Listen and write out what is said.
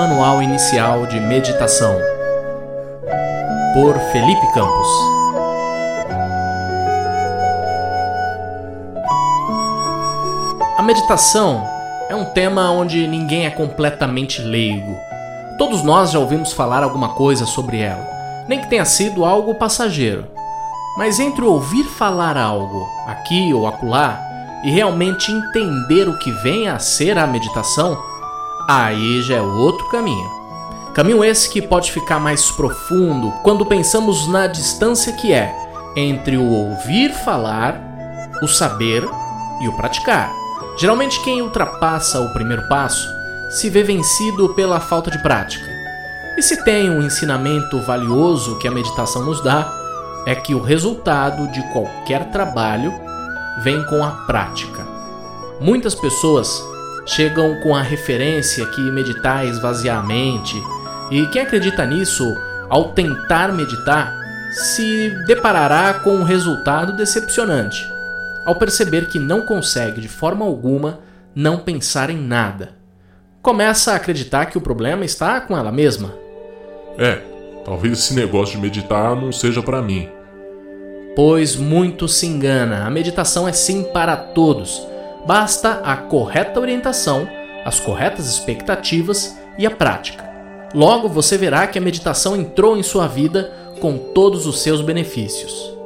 Manual Inicial de Meditação, por Felipe Campos. A meditação é um tema onde ninguém é completamente leigo. Todos nós já ouvimos falar alguma coisa sobre ela, nem que tenha sido algo passageiro. Mas entre ouvir falar algo aqui ou acolá e realmente entender o que vem a ser a meditação, aí já é outro caminho. Caminho esse que pode ficar mais profundo quando pensamos na distância que é entre o ouvir falar, o saber e o praticar. Geralmente, quem ultrapassa o primeiro passo se vê vencido pela falta de prática. E se tem um ensinamento valioso que a meditação nos dá, é que o resultado de qualquer trabalho vem com a prática. Muitas pessoas chegam com a referência que meditar é esvaziar a mente, e quem acredita nisso, ao tentar meditar, se deparará com um resultado decepcionante, ao perceber que não consegue de forma alguma não pensar em nada. Começa a acreditar que o problema está com ela mesma. É, talvez esse negócio de meditar não seja para mim. Pois muito se engana, a meditação é sim para todos. Basta a correta orientação, as corretas expectativas e a prática. Logo você verá que a meditação entrou em sua vida com todos os seus benefícios.